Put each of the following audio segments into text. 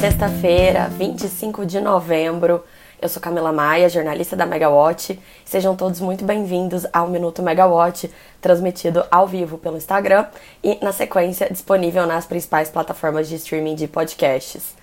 Sexta-feira, 25 de novembro. Eu sou Camila Maia, jornalista da Megawatt. Sejam todos muito bem-vindos ao Minuto Megawatt, transmitido ao vivo pelo Instagram e, na sequência, disponível nas principais plataformas de streaming de podcasts.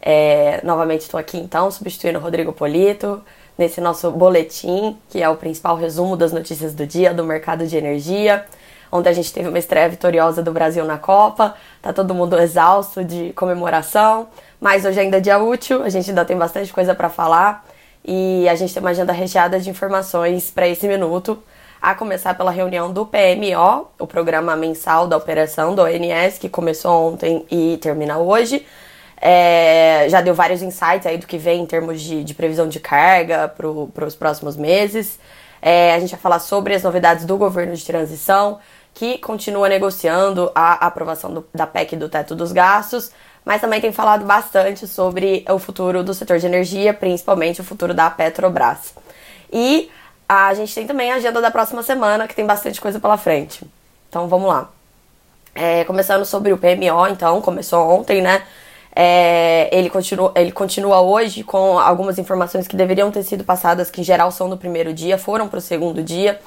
É, novamente estou aqui então, substituindo o Rodrigo Polito, nesse nosso boletim, que é o principal resumo das notícias do dia do mercado de energia. Ontem a gente teve uma estreia vitoriosa do Brasil na Copa, tá todo mundo exausto de comemoração, mas hoje ainda é dia útil, a gente ainda tem bastante coisa para falar e a gente tem uma agenda recheada de informações para esse minuto, a começar pela reunião do PMO, o programa mensal da operação do ONS, que começou ontem e termina hoje. É, já deu vários insights aí do que vem em termos de, de previsão de carga para os próximos meses. É, a gente vai falar sobre as novidades do governo de transição, que continua negociando a aprovação do, da PEC do teto dos gastos, mas também tem falado bastante sobre o futuro do setor de energia, principalmente o futuro da Petrobras. E a gente tem também a agenda da próxima semana, que tem bastante coisa pela frente. Então vamos lá. É, começando sobre o PMO, então, começou ontem, né? É, ele, continua, ele continua hoje com algumas informações que deveriam ter sido passadas, que em geral são do primeiro dia, foram para o segundo dia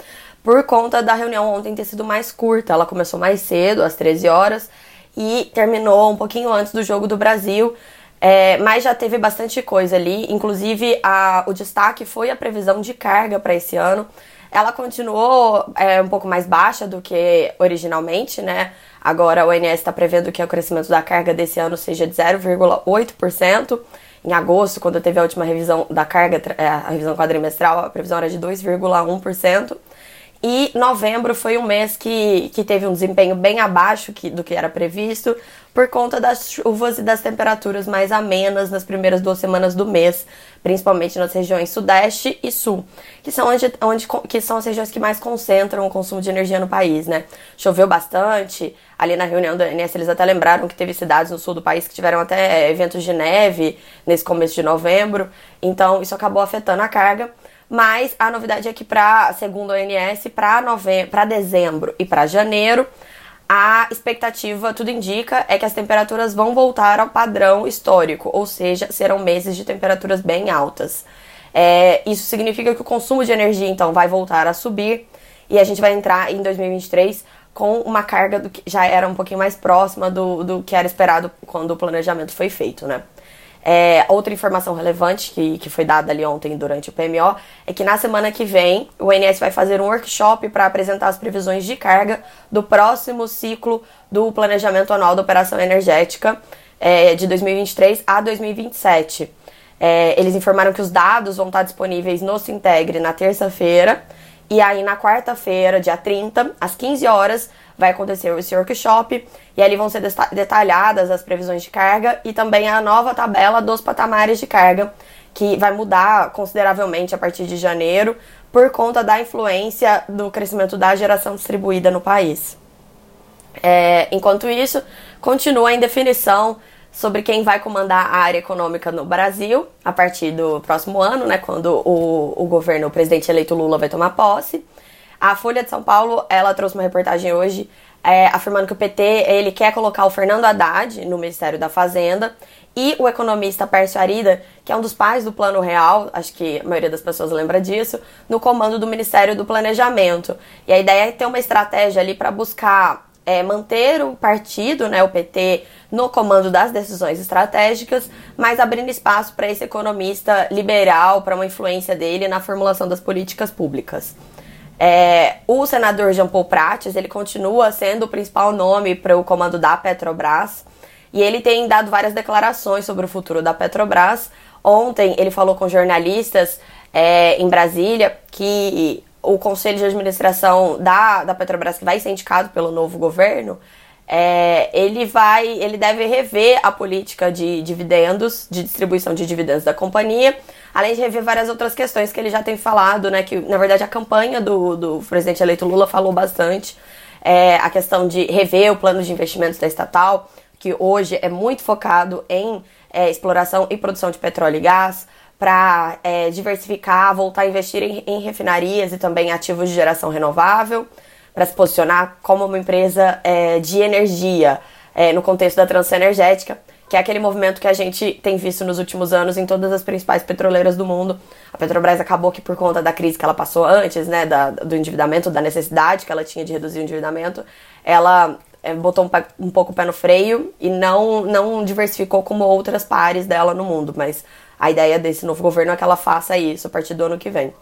por conta da reunião ontem ter sido mais curta. Ela começou mais cedo, às 13 horas, e terminou um pouquinho antes do jogo do Brasil. É, mas já teve bastante coisa ali, inclusive a, o destaque foi a previsão de carga para esse ano. Ela continuou é, um pouco mais baixa do que originalmente, né? Agora o ONS está prevendo que o crescimento da carga desse ano seja de 0,8%. Em agosto, quando teve a última revisão da carga, é, a revisão quadrimestral, a previsão era de 2,1%. E novembro foi um mês que, que teve um desempenho bem abaixo que, do que era previsto, por conta das chuvas e das temperaturas mais amenas nas primeiras duas semanas do mês, principalmente nas regiões Sudeste e Sul, que são, onde, onde, que são as regiões que mais concentram o consumo de energia no país, né? Choveu bastante, ali na reunião da ANS eles até lembraram que teve cidades no sul do país que tiveram até eventos de neve nesse começo de novembro, então isso acabou afetando a carga. Mas a novidade é que para, segundo a ONS, para novembro, para dezembro e para janeiro, a expectativa, tudo indica, é que as temperaturas vão voltar ao padrão histórico, ou seja, serão meses de temperaturas bem altas. É, isso significa que o consumo de energia, então, vai voltar a subir e a gente vai entrar em 2023 com uma carga do que já era um pouquinho mais próxima do, do que era esperado quando o planejamento foi feito, né? É, outra informação relevante que, que foi dada ali ontem durante o PMO é que na semana que vem o INS vai fazer um workshop para apresentar as previsões de carga do próximo ciclo do planejamento anual da operação energética é, de 2023 a 2027. É, eles informaram que os dados vão estar disponíveis no Sintegre na terça-feira e aí na quarta-feira, dia 30, às 15 horas, vai acontecer esse workshop e ali vão ser detalhadas as previsões de carga e também a nova tabela dos patamares de carga, que vai mudar consideravelmente a partir de janeiro por conta da influência do crescimento da geração distribuída no país. É, enquanto isso, continua a indefinição sobre quem vai comandar a área econômica no Brasil a partir do próximo ano, né, quando o, o governo, o presidente eleito Lula vai tomar posse. A Folha de São Paulo, ela trouxe uma reportagem hoje é, afirmando que o PT ele quer colocar o Fernando Haddad no Ministério da Fazenda e o economista Pércio Arida, que é um dos pais do Plano Real, acho que a maioria das pessoas lembra disso, no comando do Ministério do Planejamento. E a ideia é ter uma estratégia ali para buscar é, manter o partido, né, o PT, no comando das decisões estratégicas, mas abrindo espaço para esse economista liberal, para uma influência dele na formulação das políticas públicas. É, o senador Jean Paul Prates, ele continua sendo o principal nome para o comando da Petrobras e ele tem dado várias declarações sobre o futuro da Petrobras. Ontem ele falou com jornalistas é, em Brasília que o conselho de administração da, da Petrobras, que vai ser indicado pelo novo governo, é, ele vai, ele deve rever a política de dividendos, de distribuição de dividendos da companhia, além de rever várias outras questões que ele já tem falado, né? Que na verdade a campanha do, do presidente eleito Lula falou bastante. É, a questão de rever o plano de investimentos da estatal, que hoje é muito focado em é, exploração e produção de petróleo e gás, para é, diversificar, voltar a investir em, em refinarias e também ativos de geração renovável para se posicionar como uma empresa é, de energia é, no contexto da transição energética. que é aquele movimento que a gente tem visto nos últimos anos em todas as principais petroleiras do mundo. A Petrobras acabou que por conta da crise que ela passou antes, né, da, do endividamento, da necessidade que ela tinha de reduzir o endividamento, ela é, botou um, um, pouco o pé no freio e não, não diversificou como outras pares dela no mundo. Mas a ideia desse novo governo é que ela faça isso a partir do ano que vem.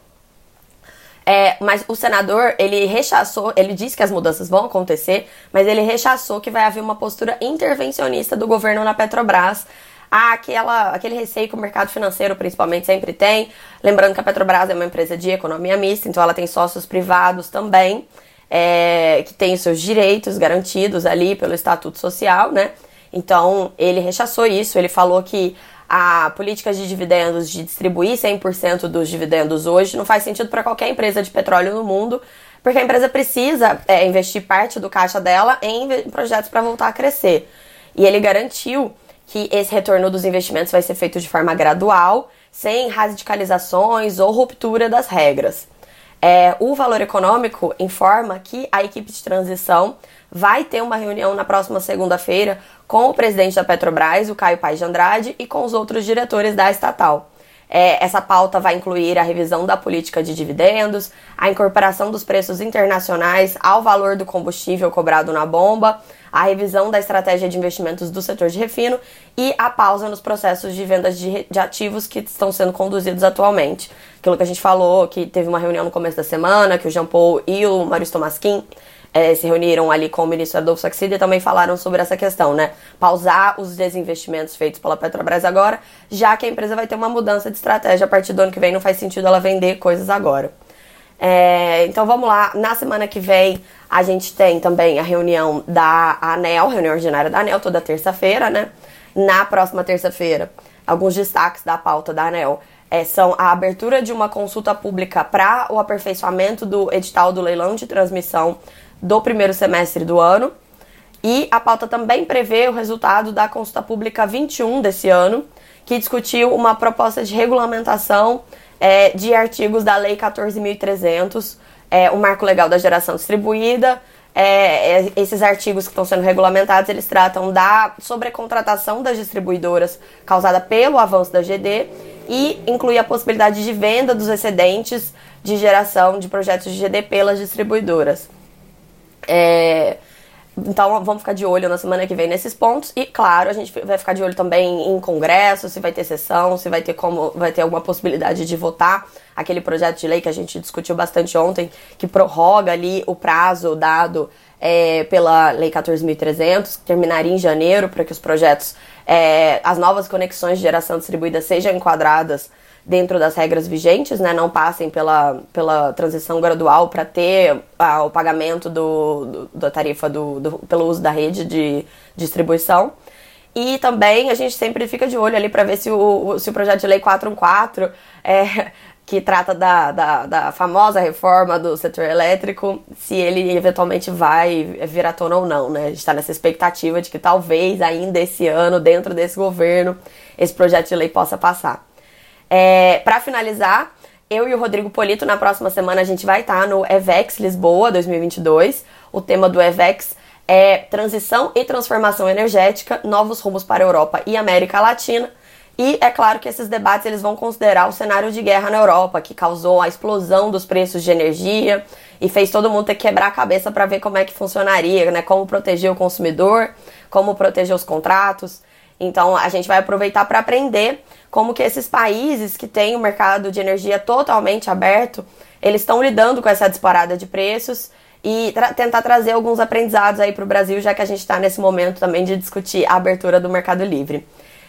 É, mas o senador, ele rechaçou, ele disse que as mudanças vão acontecer, mas ele rechaçou que vai haver uma postura intervencionista do governo na Petrobras. Aquela, aquele receio que o mercado financeiro principalmente sempre tem. Lembrando que a Petrobras é uma empresa de economia mista, então ela tem sócios privados também, é, que têm os seus direitos garantidos ali pelo Estatuto Social, né? Então ele rechaçou isso, ele falou que a política de dividendos de distribuir 100% dos dividendos hoje não faz sentido para qualquer empresa de petróleo no mundo, porque a empresa precisa é, investir parte do caixa dela em projetos para voltar a crescer. E ele garantiu que esse retorno dos investimentos vai ser feito de forma gradual, sem radicalizações ou ruptura das regras. É, o Valor Econômico informa que a equipe de transição vai ter uma reunião na próxima segunda-feira com o presidente da Petrobras, o Caio Paes de Andrade, e com os outros diretores da estatal. É, essa pauta vai incluir a revisão da política de dividendos, a incorporação dos preços internacionais ao valor do combustível cobrado na bomba, a revisão da estratégia de investimentos do setor de refino e a pausa nos processos de vendas de, de ativos que estão sendo conduzidos atualmente. Aquilo que a gente falou, que teve uma reunião no começo da semana, que o Jean Paul e o Maurício Tomasquim é, se reuniram ali com o ministro Adolfo Saxida e também falaram sobre essa questão, né? Pausar os desinvestimentos feitos pela Petrobras agora, já que a empresa vai ter uma mudança de estratégia a partir do ano que vem, não faz sentido ela vender coisas agora. É, então vamos lá, na semana que vem a gente tem também a reunião da ANEL, reunião ordinária da ANEL, toda terça-feira, né? Na próxima terça-feira, alguns destaques da pauta da ANEL é, são a abertura de uma consulta pública para o aperfeiçoamento do edital do leilão de transmissão do primeiro semestre do ano. E a pauta também prevê o resultado da consulta pública 21 desse ano, que discutiu uma proposta de regulamentação é, de artigos da Lei 14.300, é, o marco legal da geração distribuída. É, é, esses artigos que estão sendo regulamentados, eles tratam da sobrecontratação das distribuidoras causada pelo avanço da GD e inclui a possibilidade de venda dos excedentes de geração de projetos de GD pelas distribuidoras. É, então vamos ficar de olho na semana que vem nesses pontos. E claro a gente vai ficar de olho também em congresso se vai ter sessão se vai ter como vai ter alguma possibilidade de votar. Aquele projeto de lei que a gente discutiu bastante ontem que prorroga ali o prazo dado é, pela lei 14.300 que terminaria em janeiro para que os projetos é, as novas conexões de geração distribuída sejam enquadradas dentro das regras vigentes, né, não passem pela, pela transição gradual para ter ah, o pagamento do, do, da tarifa do, do, pelo uso da rede de distribuição. E também a gente sempre fica de olho ali para ver se o, se o projeto de lei 414, é, que trata da, da, da, famosa reforma do setor elétrico, se ele eventualmente vai vir à tona ou não, né? A gente está nessa expectativa de que talvez ainda esse ano, dentro desse governo, esse projeto de lei possa passar. É, para finalizar, eu e o Rodrigo Polito, na próxima semana, a gente vai estar tá no EVEX Lisboa 2022. O tema do EVEX é Transição e Transformação Energética, Novos Rumos para a Europa e América Latina. E é claro que esses debates eles vão considerar o cenário de guerra na Europa, que causou a explosão dos preços de energia e fez todo mundo ter que quebrar a cabeça para ver como é que funcionaria, né? Como proteger o consumidor, como proteger os contratos. Então a gente vai aproveitar para aprender como que esses países que têm o mercado de energia totalmente aberto, eles estão lidando com essa disparada de preços e tra tentar trazer alguns aprendizados aí para o Brasil, já que a gente está nesse momento também de discutir a abertura do mercado livre.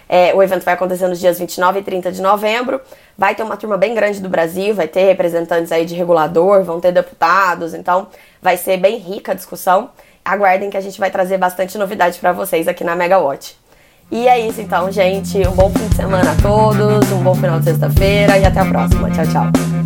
É, o evento vai acontecer nos dias 29 e 30 de novembro. Vai ter uma turma bem grande do Brasil, vai ter representantes aí de regulador, vão ter deputados, então vai ser bem rica a discussão. Aguardem que a gente vai trazer bastante novidade para vocês aqui na Megawatt. E é isso então, gente. Um bom fim de semana a todos, um bom final de sexta-feira e até a próxima. Tchau, tchau.